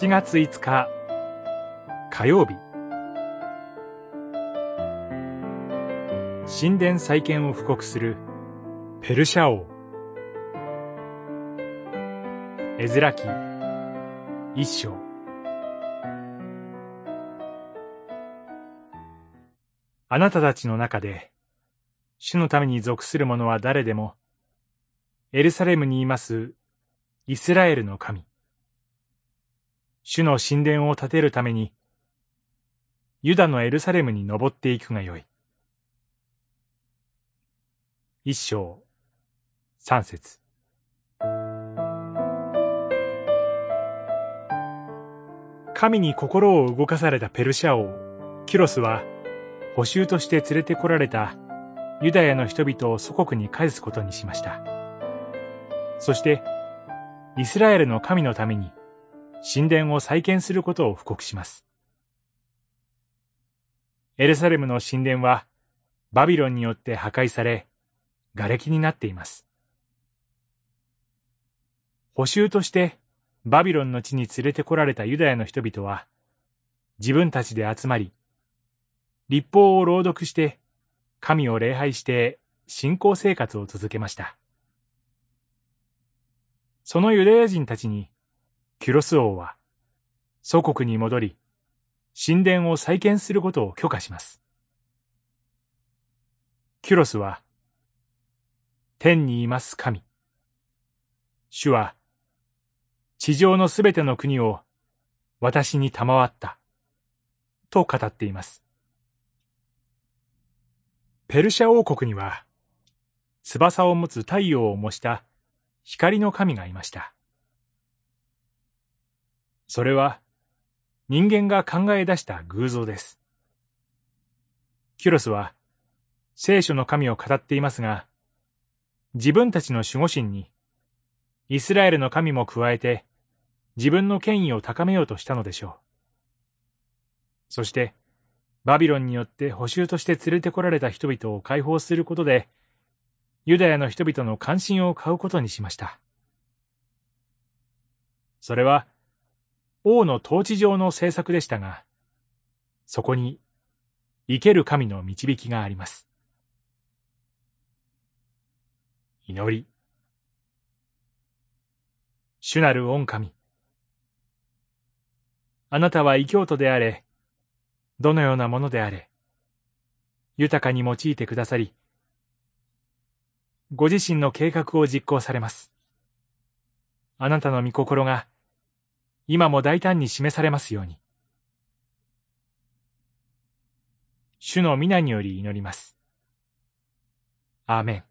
7月5日。火曜日。神殿再建を布告する。ペルシャ王。エズラ記。一章。あなたたちの中で主のために属する者は誰でもエルサレムにいますイスラエルの神。主の神殿を建てるために、ユダのエルサレムに登っていくがよい。一章、三節。神に心を動かされたペルシャ王、キュロスは、補修として連れてこられたユダヤの人々を祖国に返すことにしました。そして、イスラエルの神のために、神殿を再建することを布告します。エルサレムの神殿はバビロンによって破壊され、瓦礫になっています。補修としてバビロンの地に連れてこられたユダヤの人々は、自分たちで集まり、立法を朗読して神を礼拝して信仰生活を続けました。そのユダヤ人たちにキュロス王は祖国に戻り、神殿を再建することを許可します。キュロスは、天にいます神。主は、地上のすべての国を私に賜った、と語っています。ペルシャ王国には、翼を持つ太陽を模した光の神がいました。それは人間が考え出した偶像です。キュロスは聖書の神を語っていますが、自分たちの守護神にイスラエルの神も加えて自分の権威を高めようとしたのでしょう。そして、バビロンによって補修として連れてこられた人々を解放することで、ユダヤの人々の関心を買うことにしました。それは、王の統治上の政策でしたが、そこに生ける神の導きがあります。祈り。主なる御神。あなたは異教徒であれ、どのようなものであれ、豊かに用いてくださり、ご自身の計画を実行されます。あなたの御心が今も大胆に示されますように。主の皆により祈ります。アーメン。